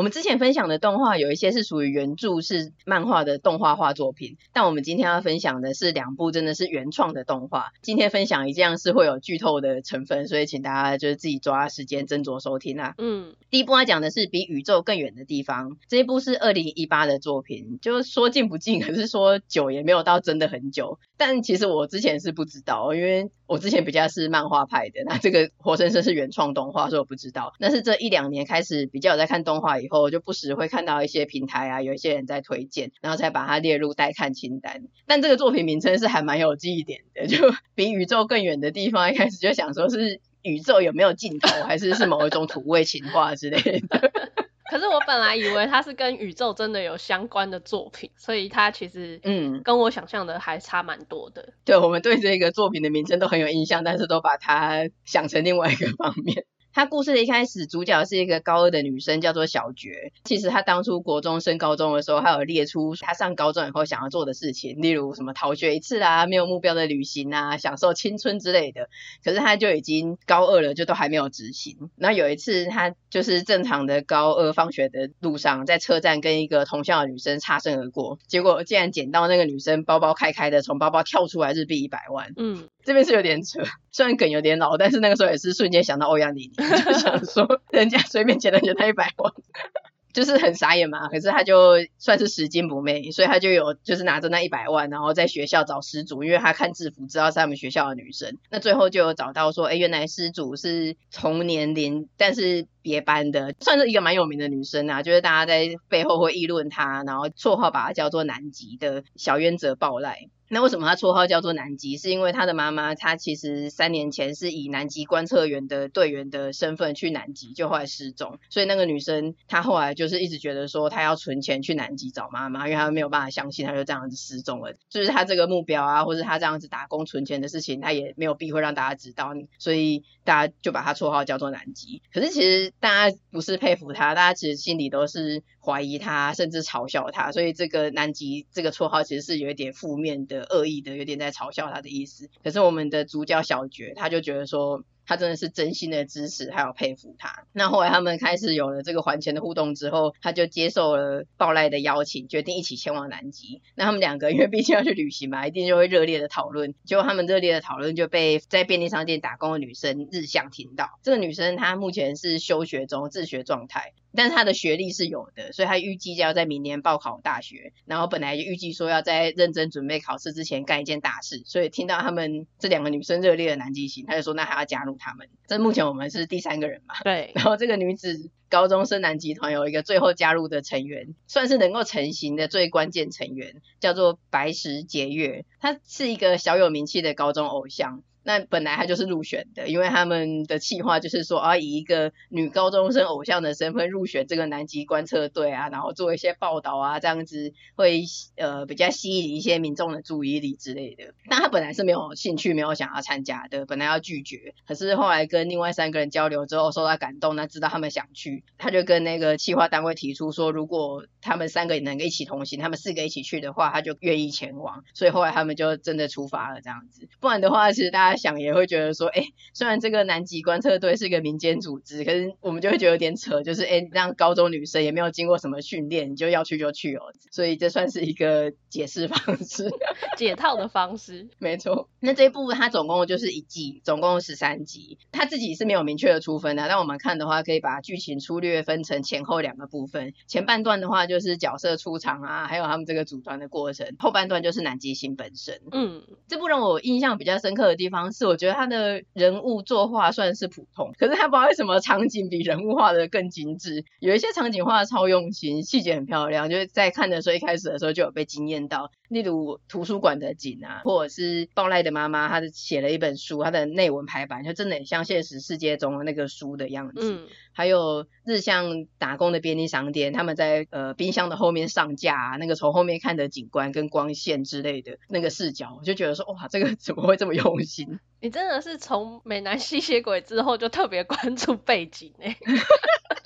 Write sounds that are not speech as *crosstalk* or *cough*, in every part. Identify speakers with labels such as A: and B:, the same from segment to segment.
A: 我们之前分享的动画有一些是属于原著是漫画的动画化作品，但我们今天要分享的是两部真的是原创的动画。今天分享一样是会有剧透的成分，所以请大家就是自己抓时间斟酌收听啊。嗯，第一部要讲的是比宇宙更远的地方，这一部是二零一八的作品，就是说近不近，可是说久也没有到真的很久。但其实我之前是不知道，因为我之前比较是漫画派的，那这个活生生是原创动画，所以我不知道。但是这一两年开始比较有在看动画。以后就不时会看到一些平台啊，有一些人在推荐，然后才把它列入待看清单。但这个作品名称是还蛮有记忆点的，就 *laughs* 比宇宙更远的地方。一开始就想说是宇宙有没有尽头，还是是某一种土味情话之类的。
B: 可是我本来以为它是跟宇宙真的有相关的作品，所以它其实嗯跟我想象的还差蛮多的。
A: 嗯、对，我们对这个作品的名称都很有印象，但是都把它想成另外一个方面。他故事的一开始，主角是一个高二的女生，叫做小觉。其实她当初国中升高中的时候，还有列出她上高中以后想要做的事情，例如什么逃学一次啊，没有目标的旅行啊，享受青春之类的。可是她就已经高二了，就都还没有执行。那有一次，她就是正常的高二放学的路上，在车站跟一个同校的女生擦身而过，结果竟然捡到那个女生包包开开的，从包包跳出来日币一百万。嗯。这边是有点扯，虽然梗有点老，但是那个时候也是瞬间想到欧阳妮妮，就想 *laughs* 说人家随便捡了捡他一百万，就是很傻眼嘛。可是他就算是拾金不昧，所以他就有就是拿着那一百万，然后在学校找失主，因为他看制服知道是他们学校的女生。那最后就有找到说，哎，原来失主是同年龄但是别班的，算是一个蛮有名的女生啊，就是大家在背后会议论她，然后绰号把她叫做南极的小渊泽暴赖。那为什么他绰号叫做南极？是因为他的妈妈，她其实三年前是以南极观测员的队员的身份去南极，就后来失踪。所以那个女生她后来就是一直觉得说，她要存钱去南极找妈妈，因为她没有办法相信她就这样子失踪了。就是她这个目标啊，或是她这样子打工存钱的事情，她也没有避讳让大家知道，所以大家就把她绰号叫做南极。可是其实大家不是佩服她，大家其实心里都是怀疑他，甚至嘲笑他。所以这个南极这个绰号其实是有一点负面的。恶意的，有点在嘲笑他的意思。可是我们的主角小觉，他就觉得说，他真的是真心的支持，还有佩服他。那后来他们开始有了这个还钱的互动之后，他就接受了暴赖的邀请，决定一起前往南极。那他们两个因为毕竟要去旅行嘛，一定就会热烈的讨论。结果他们热烈的讨论就被在便利商店打工的女生日向听到。这个女生她目前是休学中，自学状态。但是他的学历是有的，所以他预计就要在明年报考大学，然后本来预计说要在认真准备考试之前干一件大事，所以听到他们这两个女生热烈的南极行，他就说那还要加入他们。这目前我们是第三个人嘛？对。*laughs* 然后这个女子高中生男集团有一个最后加入的成员，算是能够成型的最关键成员，叫做白石结月，他是一个小有名气的高中偶像。那本来他就是入选的，因为他们的计划就是说，啊，以一个女高中生偶像的身份入选这个南极观测队啊，然后做一些报道啊，这样子会呃比较吸引一些民众的注意力之类的。但他本来是没有兴趣，没有想要参加的，本来要拒绝，可是后来跟另外三个人交流之后，受到感动，那知道他们想去，他就跟那个企划单位提出说，如果他们三个能够一起同行，他们四个一起去的话，他就愿意前往。所以后来他们就真的出发了，这样子。不然的话，其实大家。想也会觉得说，哎，虽然这个南极观测队是一个民间组织，可是我们就会觉得有点扯，就是哎，让高中女生也没有经过什么训练，你就要去就去哦，所以这算是一个解释方式，*laughs*
B: 解套的方式，
A: 没错。那这一部它总共就是一季，总共十三集，它自己是没有明确的出分的，但我们看的话，可以把剧情粗略分成前后两个部分，前半段的话就是角色出场啊，还有他们这个组团的过程，后半段就是南极星本身。嗯，这部让我印象比较深刻的地方。方式我觉得他的人物作画算是普通，可是他不知道为什么场景比人物画的更精致，有一些场景画的超用心，细节很漂亮，就是在看的时候一开始的时候就有被惊艳到，例如图书馆的景啊，或者是暴赖的妈妈，她写了一本书，她的内文排版就真的很像现实世界中的那个书的样子。还有日向打工的便利商店，他们在呃冰箱的后面上架啊，那个从后面看的景观跟光线之类的那个视角，我就觉得说哇，这个怎么会这么用心？*laughs*
B: 你真的是从美男吸血鬼之后就特别关注背景哎，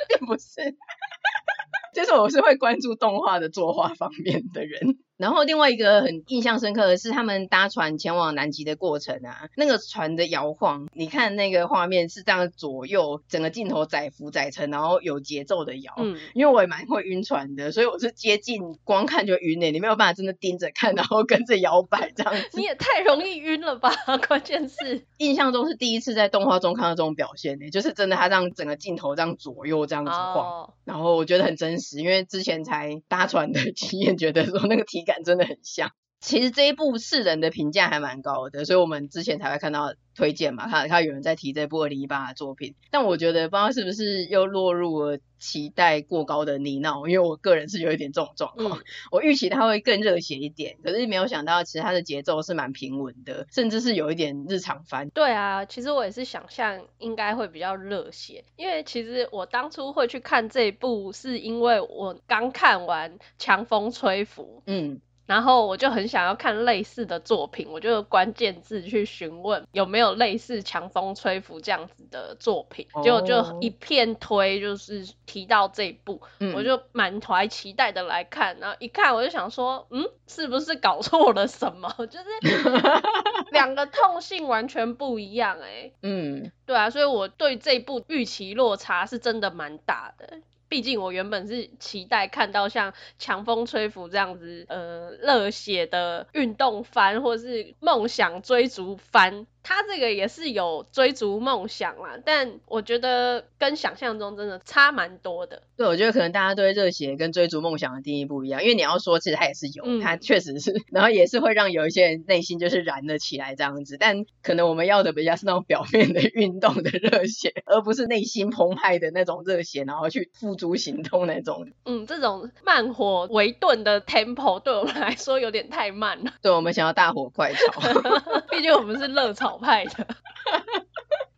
A: 并 *laughs* 不是。*laughs* 就是我是会关注动画的作画方面的人，然后另外一个很印象深刻的是他们搭船前往南极的过程啊，那个船的摇晃，你看那个画面是这样左右整个镜头载浮载沉，然后有节奏的摇。嗯，因为我也蛮会晕船的，所以我是接近光看就晕诶，你没有办法真的盯着看，然后跟着摇摆这样子。
B: 你也太容易晕了吧？*laughs* 关键是
A: 印象中是第一次在动画中看到这种表现诶，就是真的他让整个镜头这样左右这样子晃，哦、然后我觉得很真实。因为之前才搭船的经验，觉得说那个体感真的很像。其实这一部世人的评价还蛮高的，所以我们之前才会看到推荐嘛，看看有人在提这部二零一八的作品。但我觉得不知道是不是又落入了期待过高的泥淖，因为我个人是有一点这种状况。嗯、我预期它会更热血一点，可是没有想到其实它的节奏是蛮平稳的，甚至是有一点日常番。
B: 对啊，其实我也是想象应该会比较热血，因为其实我当初会去看这一部，是因为我刚看完《强风吹拂》。嗯。然后我就很想要看类似的作品，我就关键字去询问有没有类似《强风吹拂》这样子的作品，结果就一片推，就是提到这一部，嗯、我就满怀期待的来看，然后一看我就想说，嗯，是不是搞错了什么？*laughs* 就是 *laughs* 两个痛性完全不一样哎、欸，嗯，对啊，所以我对这部预期落差是真的蛮大的。毕竟我原本是期待看到像《强风吹拂》这样子，呃，热血的运动番，或是梦想追逐番。他这个也是有追逐梦想啦，但我觉得跟想象中真的差蛮多的。
A: 对，我觉得可能大家对热血跟追逐梦想的定义不一样，因为你要说其实他也是有，嗯、他确实是，然后也是会让有一些人内心就是燃了起来这样子。但可能我们要的比较是那种表面的运动的热血，而不是内心澎湃的那种热血，然后去付诸行动那种。
B: 嗯，这种慢火为盾的 tempo 对我们来说有点太慢了。
A: 对，我们想要大火快炒，*laughs*
B: 毕竟我们是热炒派的。*laughs*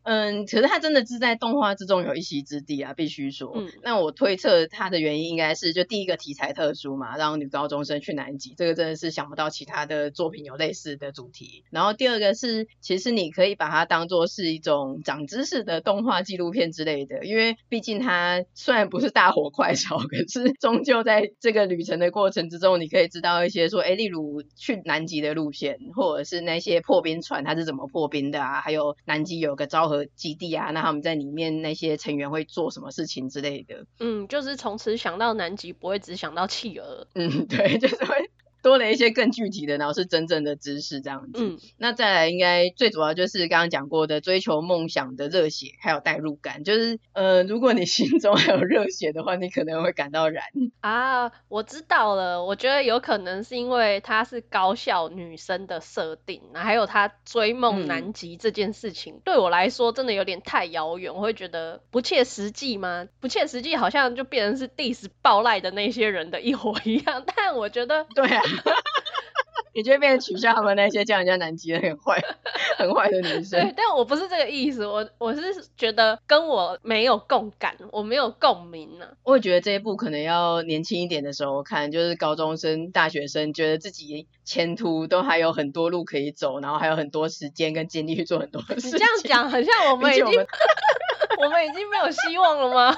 A: 嗯，可是他真的是在动画之中有一席之地啊，必须说。嗯，那我推测他的原因应该是，就第一个题材特殊嘛，让女高中生去南极，这个真的是想不到其他的作品有类似的主题。然后第二个是，其实你可以把它当做是一种长知识的动画纪录片之类的，因为毕竟它虽然不是大火快炒，可是终究在这个旅程的过程之中，你可以知道一些说，哎，例如去南极的路线，或者是那些破冰船它是怎么破冰的啊，还有南极有个昭和基地啊，那他们在里面那些成员会做什么事情之类的？
B: 嗯，就是从此想到南极，不会只想到企鹅。
A: 嗯，对，就是会。多了一些更具体的，然后是真正的知识这样子。嗯，那再来应该最主要就是刚刚讲过的追求梦想的热血，还有代入感。就是呃，如果你心中还有热血的话，你可能会感到燃。
B: 啊，我知道了。我觉得有可能是因为她是高校女生的设定，还有她追梦南极这件事情，嗯、对我来说真的有点太遥远，我会觉得不切实际吗？不切实际，好像就变成是 diss 爆赖的那些人的一伙一样。但我觉得，
A: 对啊。*laughs* 你就会变成取笑他们那些叫人家南极人很坏、*laughs* 很坏的女生。
B: 对，但我不是这个意思，我我是觉得跟我没有共感，我没有共鸣呢、啊。
A: 我也觉得这一部可能要年轻一点的时候看，就是高中生、大学生，觉得自己前途都还有很多路可以走，然后还有很多时间跟精力去做很多事情。
B: 你这样讲，很像我们已经我们，*laughs* 我们已经没有希望了吗？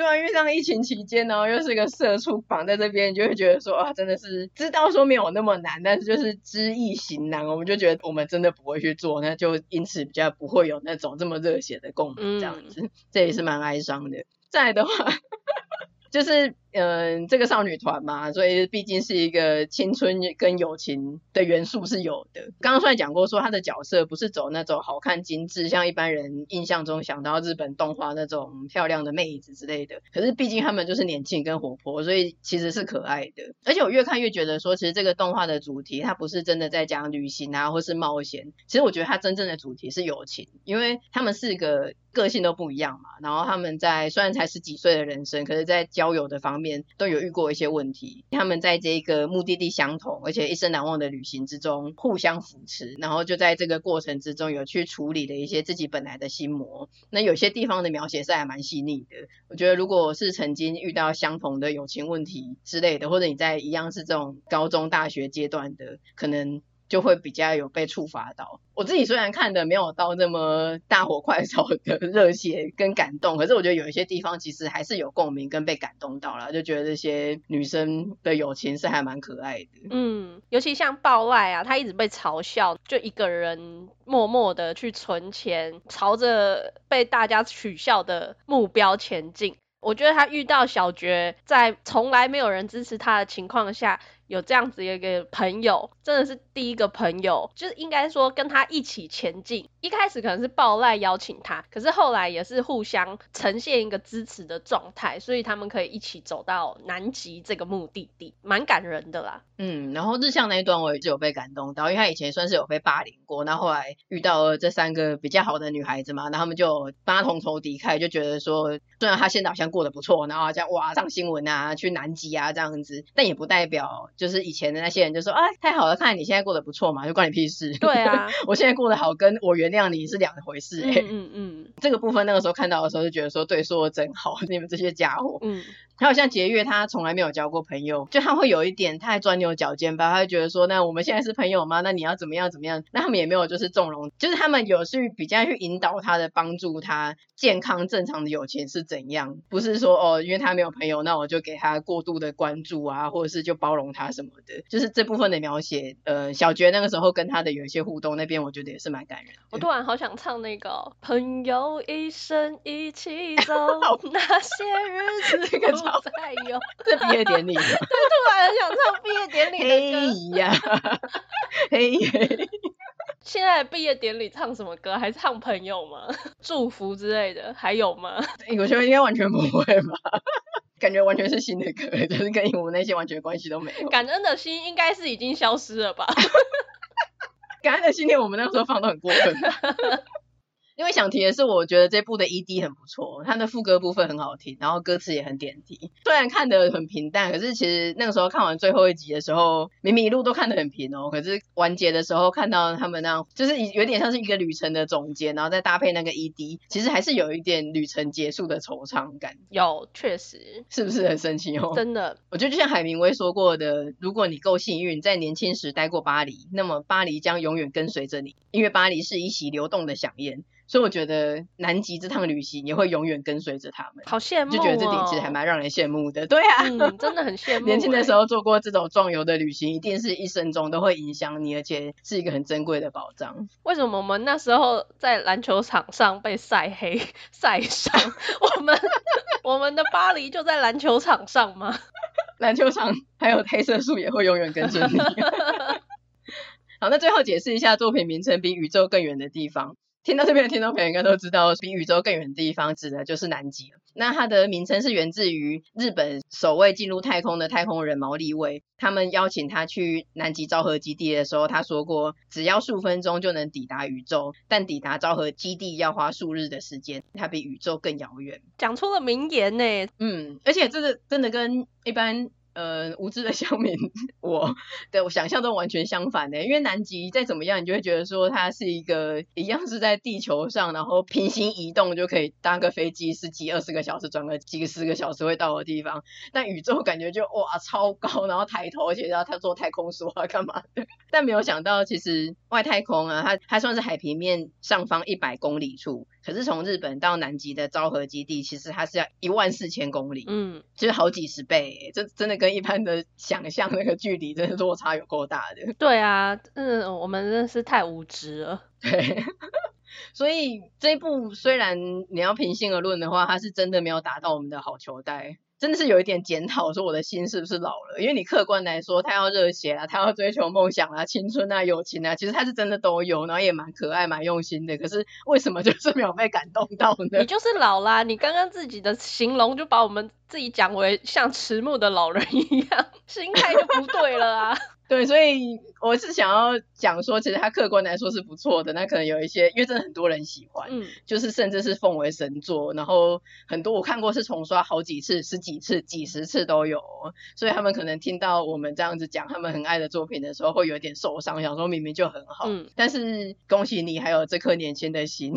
A: 对啊，因为像疫情期间，然后又是一个社畜绑在这边，你就会觉得说啊，真的是知道说没有那么难，但是就是知易行难，我们就觉得我们真的不会去做，那就因此比较不会有那种这么热血的共鸣，这样子，嗯、这也是蛮哀伤的。再来的话，*laughs* 就是。嗯，这个少女团嘛，所以毕竟是一个青春跟友情的元素是有的。刚刚虽然讲过说他的角色不是走那种好看精致，像一般人印象中想到日本动画那种漂亮的妹子之类的。可是毕竟他们就是年轻跟活泼，所以其实是可爱的。而且我越看越觉得说，其实这个动画的主题它不是真的在讲旅行啊，或是冒险。其实我觉得它真正的主题是友情，因为他们四个个性都不一样嘛。然后他们在虽然才十几岁的人生，可是在交友的方面都有遇过一些问题，他们在这个目的地相同，而且一生难忘的旅行之中互相扶持，然后就在这个过程之中有去处理了一些自己本来的心魔。那有些地方的描写是还蛮细腻的。我觉得如果是曾经遇到相同的友情问题之类的，或者你在一样是这种高中大学阶段的，可能。就会比较有被触发到。我自己虽然看的没有到那么大火快烧的热血跟感动，可是我觉得有一些地方其实还是有共鸣跟被感动到了，就觉得这些女生的友情是还蛮可爱的。
B: 嗯，尤其像爆赖啊，他一直被嘲笑，就一个人默默的去存钱，朝着被大家取笑的目标前进。我觉得他遇到小绝，在从来没有人支持他的情况下，有这样子一个朋友，真的是第一个朋友，就是应该说跟他一起前进。一开始可能是爆赖邀请他，可是后来也是互相呈现一个支持的状态，所以他们可以一起走到南极这个目的地，蛮感人的啦。
A: 嗯，然后日向那一段我也是有被感动到，因为他以前算是有被霸凌过，那后后来遇到了这三个比较好的女孩子嘛，然后他们就帮他同仇敌忾，就觉得说，虽然他现在好像过得不错，然后这样哇上新闻啊，去南极啊这样子，但也不代表。就是以前的那些人就说，啊，太好了，看来你现在过得不错嘛，就关你屁事。
B: 对啊，*laughs*
A: 我现在过得好，跟我原谅你是两回事，欸。嗯
B: 嗯嗯，
A: 这个部分那个时候看到的时候就觉得说，对，说的真好，你们这些家伙。
B: 嗯。
A: 还有像杰月，他从来没有交过朋友，就他会有一点太钻牛角尖吧，他会觉得说，那我们现在是朋友吗？那你要怎么样怎么样？那他们也没有就是纵容，就是他们有去比较去引导他的，帮助他健康正常的友情是怎样，不是说哦，因为他没有朋友，那我就给他过度的关注啊，或者是就包容他什么的，就是这部分的描写，呃，小觉那个时候跟他的有一些互动，那边我觉得也是蛮感人。
B: 我突然好想唱那个朋友一生一起走，*laughs* 那些日子 *laughs* 不再有。
A: 这毕业典礼，*laughs* 对，
B: 突然很想唱毕业典礼的歌。
A: 嘿呀。
B: 现在毕业典礼唱什么歌？还唱朋友吗？祝福之类的，还有吗？
A: 我觉得应该完全不会吧，感觉完全是新的歌，就是跟我们那些完全关系都没有。
B: 感恩的心应该是已经消失了吧？*laughs*
A: 感恩的心念我们那时候放都很过分。因为想提的是，我觉得这部的 ED 很不错，它的副歌部分很好听，然后歌词也很点题。虽然看得很平淡，可是其实那个时候看完最后一集的时候，明明一路都看得很平哦，可是完结的时候看到他们那样，就是有点像是一个旅程的总结，然后再搭配那个 ED，其实还是有一点旅程结束的惆怅感。
B: 有，确实，
A: 是不是很神奇哦？
B: 真的，
A: 我觉得就像海明威说过的，如果你够幸运，在年轻时待过巴黎，那么巴黎将永远跟随着你，因为巴黎是一袭流动的饗宴。所以我觉得南极这趟旅行也会永远跟随着他们，
B: 好羡慕、哦，
A: 就觉得这点其实还蛮让人羡慕的。对啊，
B: 嗯、真的很羡 *laughs* 慕。
A: 年轻的时候做过这种壮游的旅行，一定是一生中都会影响你，而且是一个很珍贵的宝藏。
B: 为什么我们那时候在篮球场上被晒黑晒伤？我们 *laughs* 我们的巴黎就在篮球场上吗？*laughs*
A: 篮球场还有黑色素也会永远跟着你。好，那最后解释一下作品名称《比宇宙更远的地方》。听到这边的听众朋友应该都知道，比宇宙更远的地方指的就是南极了。那它的名称是源自于日本首位进入太空的太空人毛利卫，他们邀请他去南极昭和基地的时候，他说过，只要数分钟就能抵达宇宙，但抵达昭和基地要花数日的时间，它比宇宙更遥远。
B: 讲出了名言呢，
A: 嗯，而且这个真的跟一般。呃，无知的乡民，我对我想象都完全相反的，因为南极再怎么样，你就会觉得说它是一个一样是在地球上，然后平行移动就可以搭个飞机十几二十个小时转个几个十个小时会到的地方。但宇宙感觉就哇超高，然后抬头，而且要他做太空梭啊干嘛的？*laughs* 但没有想到，其实外太空啊，它它算是海平面上方一百公里处。可是从日本到南极的昭和基地，其实它是要一万四千公里，嗯，就是好几十倍，这真的跟一般的想象那个距离真的落差有够大的。
B: 对啊，嗯，我们真的是太无知了。
A: 对，*laughs* 所以这一部虽然你要平心而论的话，它是真的没有达到我们的好球带。真的是有一点检讨，说我的心是不是老了？因为你客观来说，他要热血啊，他要追求梦想啊，青春啊，友情啊，其实他是真的都有，然后也蛮可爱、蛮用心的。可是为什么就是没有被感动到呢？
B: 你就是老啦！你刚刚自己的形容就把我们自己讲为像迟暮的老人一样，心态就不对了啊。
A: 对，所以我是想要讲说，其实他客观来说是不错的。那可能有一些，因为真的很多人喜欢，嗯，就是甚至是奉为神作。然后很多我看过是重刷好几次、十几次、几十次都有。所以他们可能听到我们这样子讲他们很爱的作品的时候，会有点受伤，想说明明就很好。嗯，但是恭喜你还有这颗年轻的心。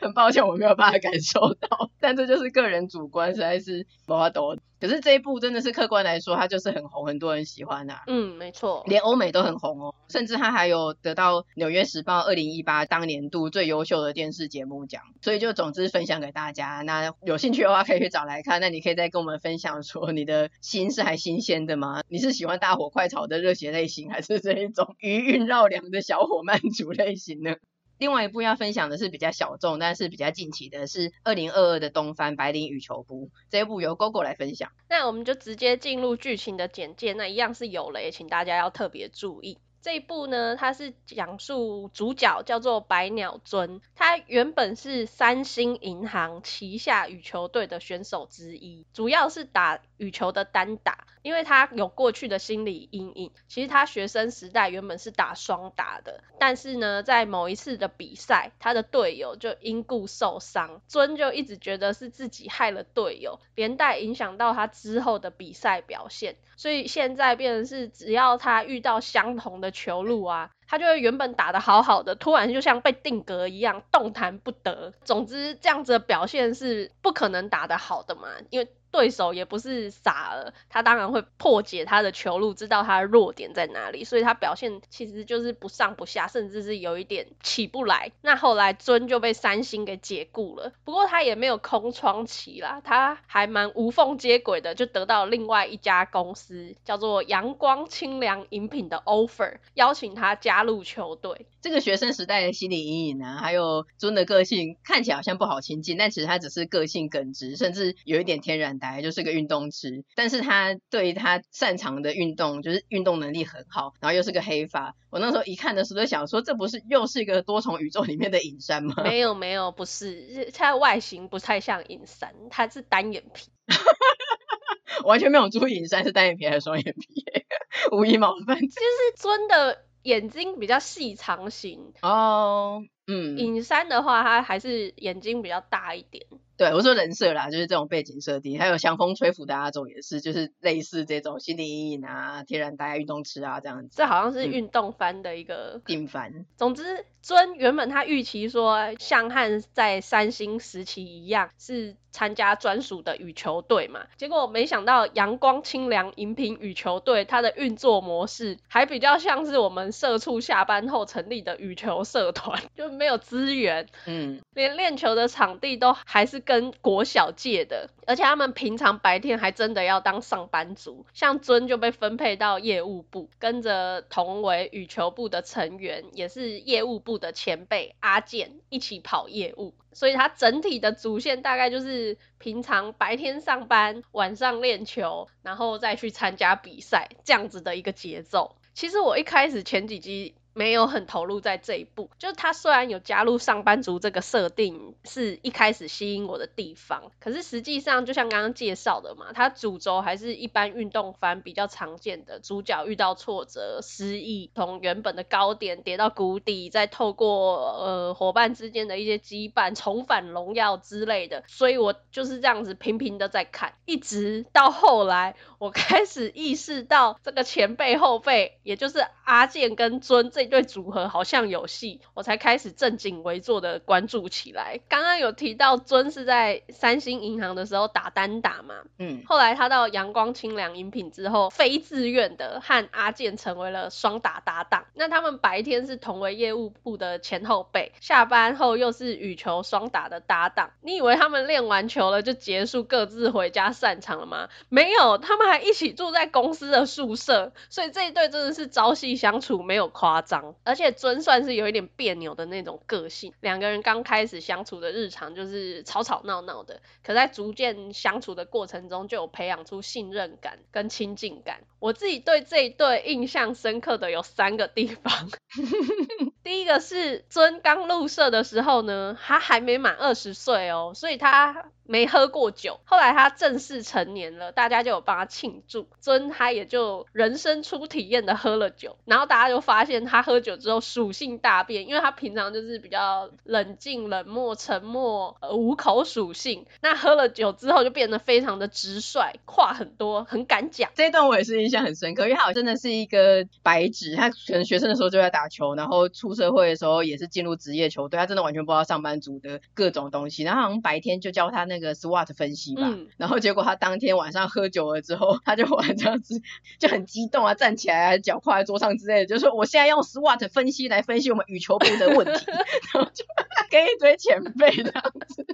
A: 很抱歉，我没有办法感受到。但这就是个人主观，实在是无法懂。可是这一部真的是客观来说，它就是很红，很多人喜欢啊。
B: 嗯，没错，
A: 连欧美都很红哦，甚至它还有得到《纽约时报》二零一八当年度最优秀的电视节目奖。所以就总之分享给大家，那有兴趣的话可以去找来看。那你可以再跟我们分享说，你的心是还新鲜的吗？你是喜欢大火快炒的热血类型，还是这一种余韵绕梁的小火慢煮类型呢？另外一部要分享的是比较小众，但是比较近期的是二零二二的东番《白领羽球部》这一部由 GoGo 来分享。
B: 那我们就直接进入剧情的简介，那一样是有雷，请大家要特别注意。这一部呢，它是讲述主角叫做白鸟尊，他原本是三星银行旗下羽球队的选手之一，主要是打羽球的单打，因为他有过去的心理阴影。其实他学生时代原本是打双打的，但是呢，在某一次的比赛，他的队友就因故受伤，尊就一直觉得是自己害了队友，连带影响到他之后的比赛表现。所以现在变成是，只要他遇到相同的。球路啊，他就会原本打得好好的，突然就像被定格一样，动弹不得。总之，这样子的表现是不可能打得好的嘛，因为。对手也不是傻了，他当然会破解他的球路，知道他的弱点在哪里，所以他表现其实就是不上不下，甚至是有一点起不来。那后来尊就被三星给解雇了，不过他也没有空窗期啦，他还蛮无缝接轨的，就得到另外一家公司叫做阳光清凉饮品的 offer，邀请他加入球队。
A: 这个学生时代的心理阴影啊，还有尊的个性看起来好像不好亲近，但其实他只是个性耿直，甚至有一点天然。呆就是个运动痴，但是他对于他擅长的运动，就是运动能力很好，然后又是个黑发。我那时候一看的时候就想说，这不是又是一个多重宇宙里面的隐山吗？
B: 没有没有，不是，他的外形不太像隐山，他是单眼皮，*laughs*
A: 完全没有注意隐山是单眼皮还是双眼皮，*laughs* 无意冒犯。
B: 就是尊的眼睛比较细长型
A: 哦，嗯，
B: 影山的话，他还是眼睛比较大一点。
A: 对，我说人设啦，就是这种背景设定，还有像风吹拂的阿种也是，就是类似这种心理阴影啊、天然呆、运动痴啊这样子。
B: 这好像是运动番的一个
A: 定番。
B: 总之，尊原本他预期说，像汉在三星时期一样，是参加专属的羽球队嘛。结果没想到阳光清凉饮品羽球队，它的运作模式还比较像是我们社畜下班后成立的羽球社团，就没有资源，嗯，连练球的场地都还是。跟国小借的，而且他们平常白天还真的要当上班族，像尊就被分配到业务部，跟着同为羽球部的成员，也是业务部的前辈阿健一起跑业务，所以他整体的主线大概就是平常白天上班，晚上练球，然后再去参加比赛这样子的一个节奏。其实我一开始前几集。没有很投入在这一步，就是他虽然有加入上班族这个设定，是一开始吸引我的地方，可是实际上就像刚刚介绍的嘛，他主轴还是一般运动番比较常见的，主角遇到挫折、失意，从原本的高点跌到谷底，再透过呃伙伴之间的一些羁绊，重返荣耀之类的，所以我就是这样子频频的在看，一直到后来我开始意识到这个前辈后辈，也就是阿健跟尊这对组合好像有戏，我才开始正襟危坐的关注起来。刚刚有提到尊是在三星银行的时候打单打嘛，嗯，后来他到阳光清凉饮品之后，非自愿的和阿健成为了双打搭档。那他们白天是同为业务部的前后辈，下班后又是羽球双打的搭档。你以为他们练完球了就结束，各自回家散场了吗？没有，他们还一起住在公司的宿舍，所以这一对真的是朝夕相处，没有夸张。而且尊算是有一点别扭的那种个性，两个人刚开始相处的日常就是吵吵闹闹的，可在逐渐相处的过程中，就有培养出信任感跟亲近感。我自己对这一对印象深刻的有三个地方，*laughs* 第一个是尊刚入社的时候呢，他还没满二十岁哦，所以他。没喝过酒，后来他正式成年了，大家就有帮他庆祝，尊他也就人生初体验的喝了酒，然后大家就发现他喝酒之后属性大变，因为他平常就是比较冷静、冷漠、沉默、呃、无口属性，那喝了酒之后就变得非常的直率，话很多，很敢讲。
A: 这一段我也是印象很深刻，因为他好像真的是一个白纸，他可能学生的时候就在打球，然后出社会的时候也是进入职业球队，他真的完全不知道上班族的各种东西。然后好像白天就教他那个 SWOT 分析吧，嗯、然后结果他当天晚上喝酒了之后，他就玩这样子就很激动啊，站起来啊，脚跨在桌上之类的，就说我现在用 SWOT 分析来分析我们羽球部的问题，*laughs* 然后就跟一堆前辈这样子。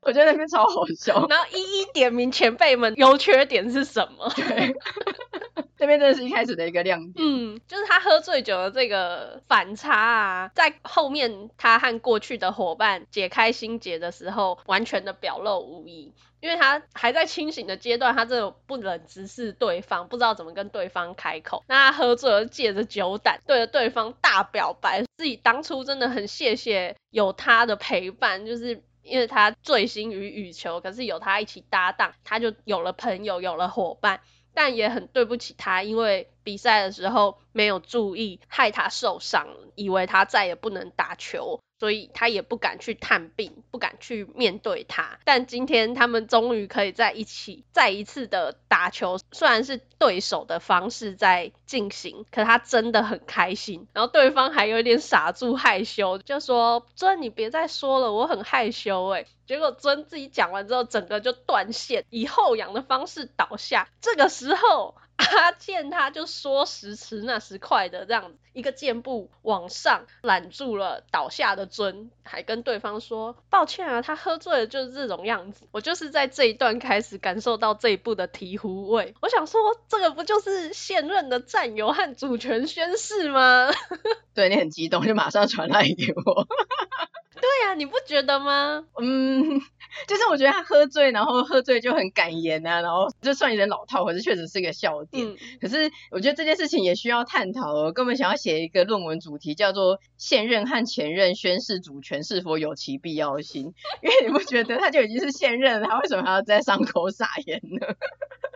A: 我觉得那边超好笑，*laughs*
B: 然后一一点名前辈们优缺点是什么？
A: 对，*laughs* 那边真的是一开始的一个亮点。
B: 嗯，就是他喝醉酒的这个反差啊，在后面他和过去的伙伴解开心结的时候，完全的表露无遗。因为他还在清醒的阶段，他这种不忍直视对方，不知道怎么跟对方开口。那他喝醉了，借着酒胆对着对方大表白，自己当初真的很谢谢有他的陪伴，就是。因为他醉心于羽球，可是有他一起搭档，他就有了朋友，有了伙伴。但也很对不起他，因为比赛的时候没有注意，害他受伤，以为他再也不能打球。所以他也不敢去探病，不敢去面对他。但今天他们终于可以在一起，再一次的打球，虽然是对手的方式在进行，可他真的很开心。然后对方还有点傻住害羞，就说：“尊，你别再说了，我很害羞。”哎，结果尊自己讲完之后，整个就断线，以后仰的方式倒下。这个时候。阿健他就说时迟那时快的这样子，一个箭步往上揽住了倒下的尊，还跟对方说抱歉啊，他喝醉了就是这种样子。我就是在这一段开始感受到这一部的醍醐味。我想说，这个不就是现任的战友和主权宣誓吗？*laughs*
A: 对，你很激动，就马上传来给我。*laughs*
B: 对呀、啊，你不觉得吗？
A: 嗯，就是我觉得他喝醉，然后喝醉就很敢言啊，然后就算有点老套，可是确实是个笑点。嗯、可是我觉得这件事情也需要探讨哦。我根本想要写一个论文主题，叫做“现任和前任宣誓主权是否有其必要性”，因为你不觉得他就已经是现任了，他为什么还要在伤口撒盐呢？*laughs*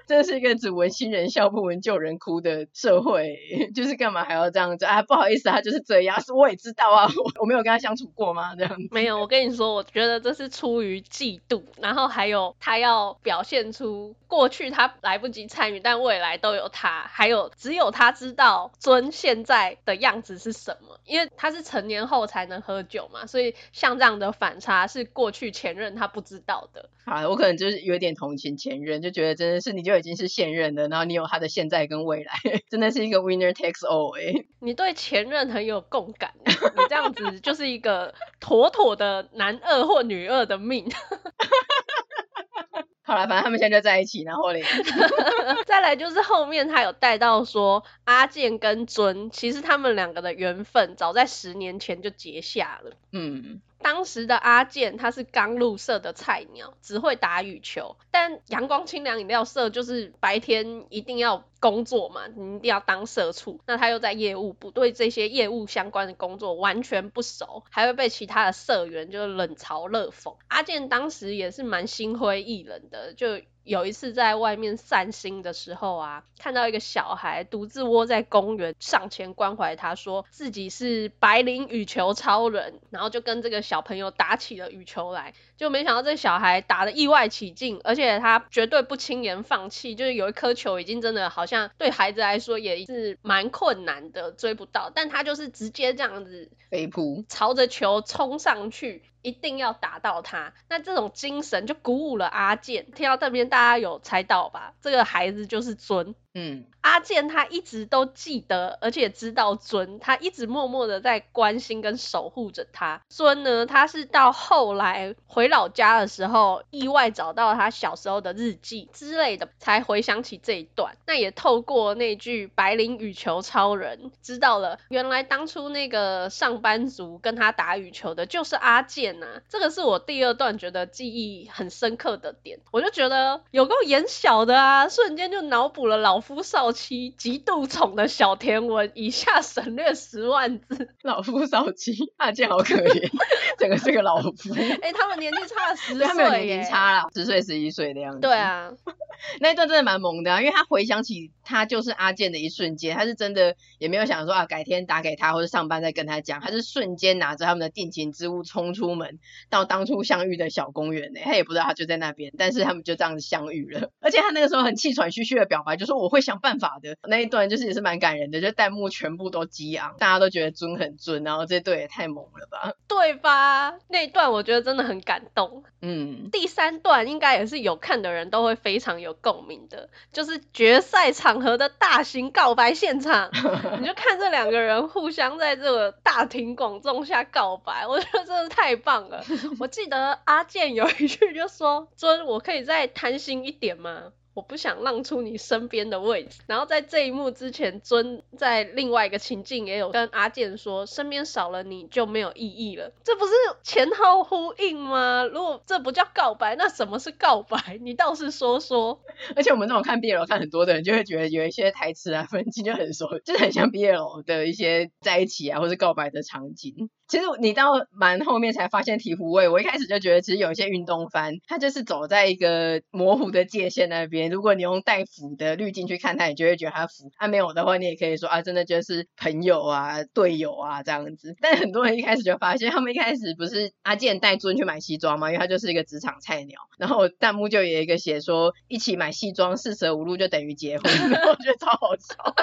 A: 这是一个只闻新人笑不闻旧人哭的社会，就是干嘛还要这样子啊？不好意思，他就是这样，是我也知道啊，我我没有跟他相处过吗？这样
B: 没有，我跟你说，我觉得这是出于嫉妒，然后还有他要表现出过去他来不及参与，但未来都有他，还有只有他知道尊现在的样子是什么，因为他是成年后才能喝酒嘛，所以像这样的反差是过去前任他不知道的。
A: 啊，我可能就是有点同情前任，就觉得真的是你就。就已经是现任的，然后你有他的现在跟未来，*laughs* 真的是一个 winner takes all 哎、欸。
B: 你对前任很有共感，你这样子就是一个妥妥的男二或女二的命。
A: 好了，反正他们现在就在一起，然后嘞，*laughs*
B: 再来就是后面他有带到说阿健跟尊，其实他们两个的缘分早在十年前就结下了。嗯。当时的阿健他是刚入社的菜鸟，只会打羽球。但阳光清凉饮料社就是白天一定要工作嘛，你一定要当社畜。那他又在业务部，对这些业务相关的工作完全不熟，还会被其他的社员就冷嘲热讽。阿健当时也是蛮心灰意冷的，就。有一次在外面散心的时候啊，看到一个小孩独自窝在公园，上前关怀他，说自己是白领羽球超人，然后就跟这个小朋友打起了羽球来。就没想到这小孩打得意外起劲，而且他绝对不轻言放弃，就是有一颗球已经真的好像对孩子来说也是蛮困难的，追不到，但他就是直接这样子飞扑，朝着球冲上去。一定要打到他，那这种精神就鼓舞了阿健。听到这边，大家有猜到吧？这个孩子就是尊。嗯，阿健他一直都记得，而且知道尊，他一直默默的在关心跟守护着他。尊呢，他是到后来回老家的时候，意外找到他小时候的日记之类的，才回想起这一段。那也透过那句“白领羽球超人”，知道了原来当初那个上班族跟他打羽球的就是阿健呐、啊。这个是我第二段觉得记忆很深刻的点，我就觉得有够眼小的啊，瞬间就脑补了老。夫少妻极度宠的小甜文，以下省略十万字。*laughs*
A: 老夫少妻，阿健好可怜，*laughs* 整个是个老夫。哎、
B: 欸，他们年纪差了十岁，
A: 他们有年龄差了，十岁十一岁的样子。
B: 对啊，*laughs*
A: 那一段真的蛮萌的啊，因为他回想起他就是阿健的一瞬间，他是真的也没有想说啊，改天打给他或者上班再跟他讲，他是瞬间拿着他们的定情之物冲出门，到当初相遇的小公园呢，他也不知道他就在那边，但是他们就这样子相遇了，而且他那个时候很气喘吁吁的表白，就说我。会想办法的。那一段就是也是蛮感人的，就弹幕全部都激昂，大家都觉得尊很尊，然后这对也太猛了吧，
B: 对吧？那一段我觉得真的很感动。嗯，第三段应该也是有看的人都会非常有共鸣的，就是决赛场合的大型告白现场，*laughs* 你就看这两个人互相在这个大庭广众下告白，我觉得真的太棒了。我记得阿健有一句就说：“尊，我可以再贪心一点吗？”我不想让出你身边的位置。然后在这一幕之前，尊在另外一个情境也有跟阿健说，身边少了你就没有意义了。这不是前后呼应吗？如果这不叫告白，那什么是告白？你倒是说说。
A: 而且我们这种看 BL 看很多的人，就会觉得有一些台词啊、分镜就很熟，就是很像 BL 的一些在一起啊，或是告白的场景。其实你到蛮后面才发现醍醐味，我一开始就觉得其实有一些运动番，它就是走在一个模糊的界限那边。如果你用带腐的滤镜去看他，你就会觉得他腐；他、没有的话，你也可以说啊，真的就是朋友啊、队友啊这样子。但很多人一开始就发现，他们一开始不是阿健带尊去买西装吗？因为他就是一个职场菜鸟。然后弹幕就有一个写说，一起买西装四舍五入就等于结婚，*laughs* 我觉得超好笑。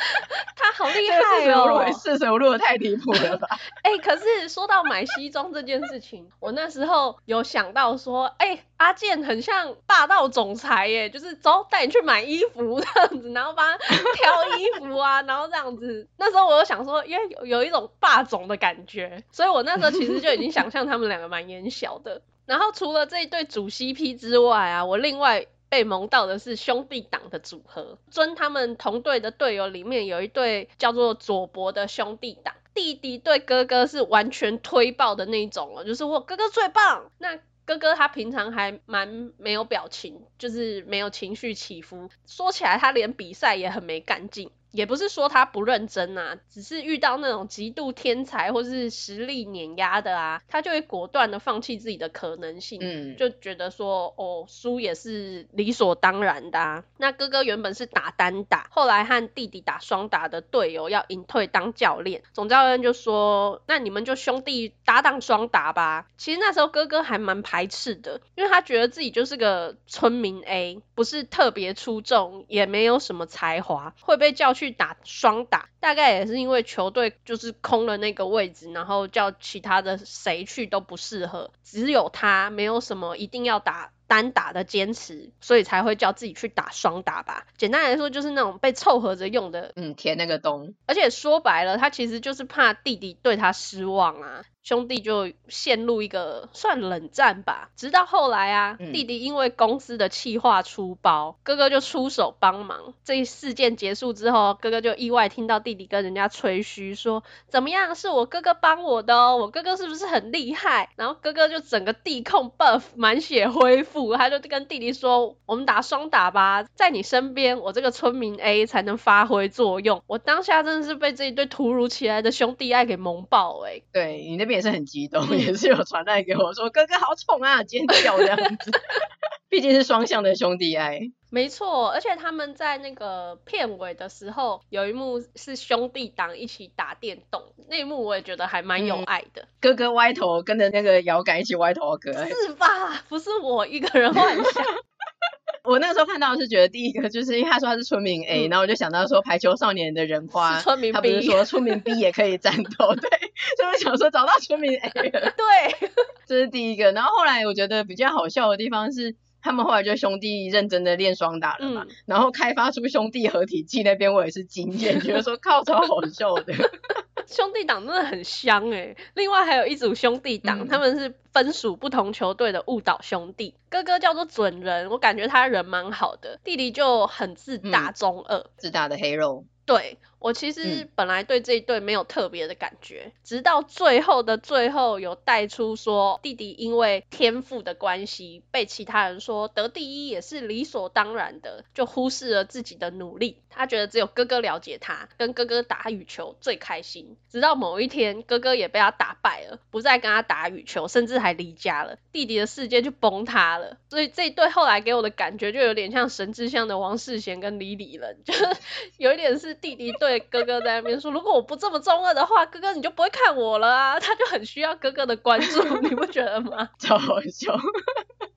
A: *laughs*
B: 他好厉害哦！
A: 四舍五入太离谱了吧？*laughs*
B: 哎、欸，可是说到买西装这件事情，*laughs* 我那时候有想到说，哎、欸，阿健很像霸道总裁耶，就是走带你去买衣服这样子，然后帮他挑衣服啊，然后这样子。那时候我有想说，因为有，有一种霸总的感觉，所以我那时候其实就已经想象他们两个蛮眼小的。然后除了这一对主 CP 之外啊，我另外。被萌到的是兄弟党的组合，尊他们同队的队友里面有一对叫做佐伯的兄弟党，弟弟对哥哥是完全推爆的那一种哦，就是我哥哥最棒。那哥哥他平常还蛮没有表情，就是没有情绪起伏，说起来他连比赛也很没干劲。也不是说他不认真啊，只是遇到那种极度天才或是实力碾压的啊，他就会果断的放弃自己的可能性，嗯，就觉得说哦，输也是理所当然的啊。那哥哥原本是打单打，后来和弟弟打双打的队友要隐退当教练，总教练就说，那你们就兄弟搭档双打吧。其实那时候哥哥还蛮排斥的，因为他觉得自己就是个村民 A，不是特别出众，也没有什么才华，会被叫去。去打双打，大概也是因为球队就是空了那个位置，然后叫其他的谁去都不适合，只有他没有什么一定要打单打的坚持，所以才会叫自己去打双打吧。简单来说，就是那种被凑合着用的，
A: 嗯，填那个洞。
B: 而且说白了，他其实就是怕弟弟对他失望啊。兄弟就陷入一个算冷战吧，直到后来啊，嗯、弟弟因为公司的气化出包，哥哥就出手帮忙。这一事件结束之后，哥哥就意外听到弟弟跟人家吹嘘说：“怎么样，是我哥哥帮我的哦，我哥哥是不是很厉害？”然后哥哥就整个地控 buff 满血恢复，他就跟弟弟说：“我们打双打吧，在你身边，我这个村民 A 才能发挥作用。”我当下真的是被这一对突如其来的兄弟爱给萌爆哎、欸！
A: 对你那边。也是很激动，也是有传来给我说哥哥好宠啊，尖叫这样子。*laughs* 毕竟是双向的兄弟爱，
B: 没错。而且他们在那个片尾的时候，有一幕是兄弟党一起打电动，那一幕我也觉得还蛮有爱的。嗯、
A: 哥哥歪头跟着那个摇杆一起歪头，可爱
B: 是吧？不是我一个人幻想。*laughs*
A: 我那个时候看到是觉得第一个就是因为他说他是村民 A，、嗯、然后我就想到说排球少年的人花，
B: 是村民 B，
A: 他不是说村民 B 也可以战斗，*laughs* 对，所以我想说找到村民 A 了，*laughs*
B: 对，
A: 这是第一个。然后后来我觉得比较好笑的地方是，他们后来就兄弟认真的练双打了嘛，嗯、然后开发出兄弟合体技那边我也是惊艳，觉得说靠超好笑的。*laughs*
B: 兄弟党真的很香诶、欸，另外还有一组兄弟党，嗯、他们是分属不同球队的误导兄弟。哥哥叫做准人，我感觉他人蛮好的，弟弟就很自大中二，
A: 嗯、自大的黑肉。
B: 对。我其实本来对这一对没有特别的感觉，嗯、直到最后的最后有带出说弟弟因为天赋的关系被其他人说得第一也是理所当然的，就忽视了自己的努力。他觉得只有哥哥了解他，跟哥哥打羽球最开心。直到某一天哥哥也被他打败了，不再跟他打羽球，甚至还离家了，弟弟的世界就崩塌了。所以这一对后来给我的感觉就有点像神之像的王世贤跟李李仁，就是 *laughs* 有一点是弟弟对。对哥哥在那边说：“如果我不这么中二的话，哥哥你就不会看我了啊！”他就很需要哥哥的关注，你不觉得吗？*laughs*
A: 超好笑，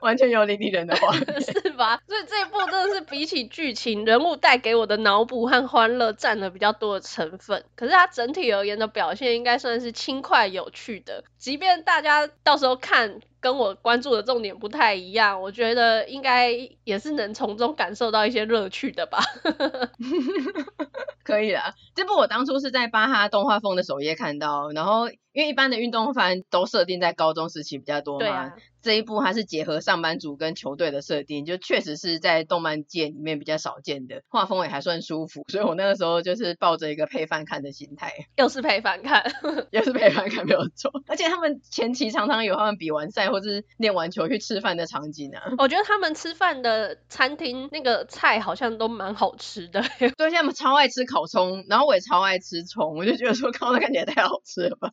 A: 完全有李李仁的话，*laughs*
B: 是吧？所以这一部真的是比起剧情，人物带给我的脑补和欢乐占了比较多的成分。可是它整体而言的表现应该算是轻快有趣的，即便大家到时候看。跟我关注的重点不太一样，我觉得应该也是能从中感受到一些乐趣的吧。
A: 可以啦，这部我当初是在巴哈动画风的首页看到，然后因为一般的运动番都设定在高中时期比较多嘛。啊。这一部它是结合上班族跟球队的设定，就确实是在动漫界里面比较少见的，画风也还算舒服，所以我那个时候就是抱着一个配饭看的心态，*laughs*
B: 又是配饭看，*laughs*
A: 又是配饭看没有错，而且他们前期常常有他们比完赛或是练完球去吃饭的场景啊，
B: 我觉得他们吃饭的餐厅那个菜好像都蛮好吃的，*laughs*
A: 对，像他们超爱吃烤葱，然后我也超爱吃葱，我就觉得说靠，那看起来太好吃了吧。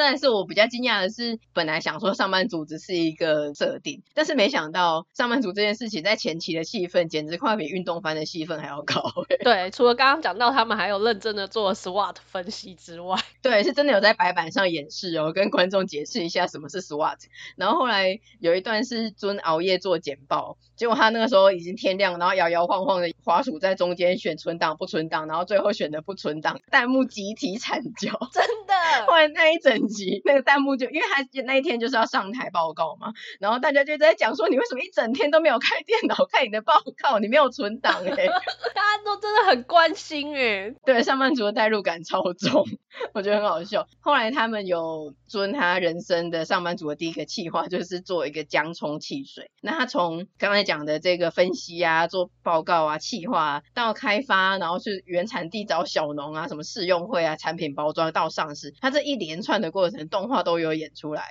A: 但是我比较惊讶的是，本来想说上班族只是一个设定，但是没想到上班族这件事情在前期的戏份简直快比运动番的戏份还要高。*laughs*
B: 对，除了刚刚讲到他们还有认真的做 SWOT 分析之外，*laughs*
A: 对，是真的有在白板上演示哦，跟观众解释一下什么是 SWOT。然后后来有一段是尊熬夜做简报，结果他那个时候已经天亮，然后摇摇晃晃的滑鼠在中间选存档不存档，然后最后选的不存档，弹幕集体惨叫，*laughs*
B: 真的。
A: 后来那一整。那个弹幕就，因为他那一天就是要上台报告嘛，然后大家就在讲说，你为什么一整天都没有开电脑看你的报告，你没有存档哎、欸，*laughs*
B: 大家都真的很关心哎，*laughs*
A: 对，上班族的代入感超重，*laughs* 我觉得很好笑。后来他们有遵他人生的上班族的第一个计划，就是做一个姜葱汽水。那他从刚才讲的这个分析啊，做报告啊，企划，到开发，然后去原产地找小农啊，什么试用会啊，产品包装到上市，他这一连串的过程。动画都有演出来，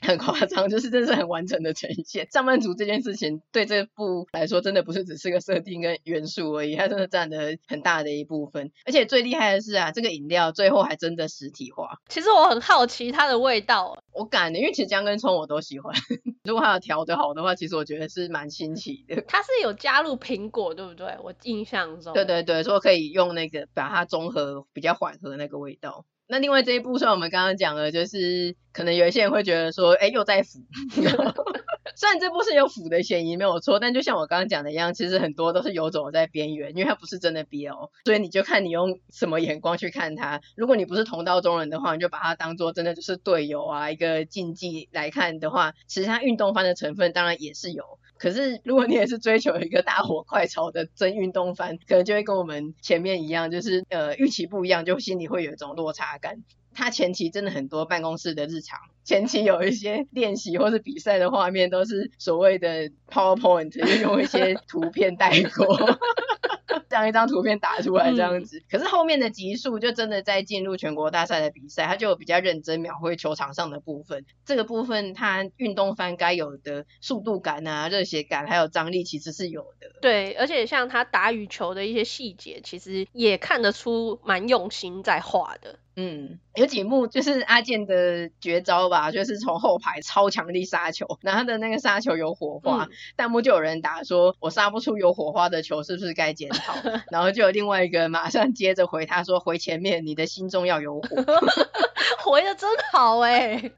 A: 很夸张，就是真是很完整的呈现。上班族这件事情对这部来说，真的不是只是个设定跟元素而已，它真的占了很大的一部分。而且最厉害的是啊，这个饮料最后还的实体化。
B: 其实我很好奇它的味道，
A: 我敢的，因为其实姜跟葱我都喜欢。*laughs* 如果它有调的好的话，其实我觉得是蛮新奇的。
B: 它是有加入苹果，对不对？我印象中。
A: 对对对，说可以用那个把它中和，比较缓和那个味道。那另外这一部，像我们刚刚讲的，就是可能有一些人会觉得说，哎，又在腐。*laughs* *laughs* 虽然这部是有腐的嫌疑没有错，但就像我刚刚讲的一样，其实很多都是游走在边缘，因为它不是真的 BL，所以你就看你用什么眼光去看它。如果你不是同道中人的话，你就把它当做真的就是队友啊，一个竞技来看的话，其实它运动番的成分当然也是有。可是如果你也是追求一个大火快炒的真运动番，可能就会跟我们前面一样，就是呃预期不一样，就心里会有一种落差感。他前期真的很多办公室的日常，前期有一些练习或是比赛的画面，都是所谓的 PowerPoint，就用一些图片带过。*laughs* 这样一张图片打出来这样子，嗯、可是后面的集数就真的在进入全国大赛的比赛，他就比较认真描绘球场上的部分。这个部分他运动番该有的速度感啊、热血感还有张力其实是有的。
B: 对，而且像他打羽球的一些细节，其实也看得出蛮用心在画的。
A: 嗯，有几幕就是阿健的绝招吧，就是从后排超强力杀球，然后他的那个杀球有火花，弹、嗯、幕就有人打说：“我杀不出有火花的球，是不是该检讨？” *laughs* 然后就有另外一个马上接着回他说：“回前面，你的心中要有火。*laughs* ”
B: 回的真好哎、欸。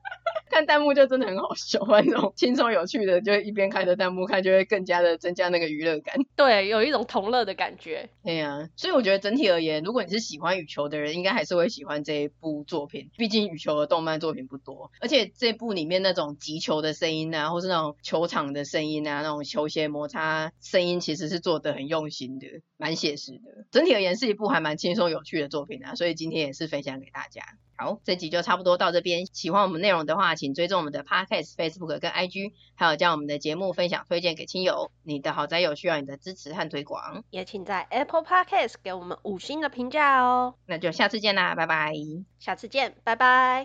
A: 看弹幕就真的很好笑，*laughs* 那种轻松有趣的，就一边开着弹幕看，就会更加的增加那个娱乐感。*laughs*
B: 对，有一种同乐的感觉。
A: 对呀、啊，所以我觉得整体而言，如果你是喜欢羽球的人，应该还是会喜欢这一部作品。毕竟羽球的动漫作品不多，而且这部里面那种击球的声音啊，或是那种球场的声音啊，那种球鞋摩擦声音，其实是做的很用心的，蛮写实的。整体而言是一部还蛮轻松有趣的作品啊，所以今天也是分享给大家。好，这集就差不多到这边。喜欢我们内容的话，请追踪我们的 Podcast、Facebook 跟 IG，还有将我们的节目分享推荐给亲友。你的好宅友需要你的支持和推广，
B: 也请在 Apple Podcast 给我们五星的评价哦。
A: 那就下次见啦，拜拜。
B: 下次见，拜拜。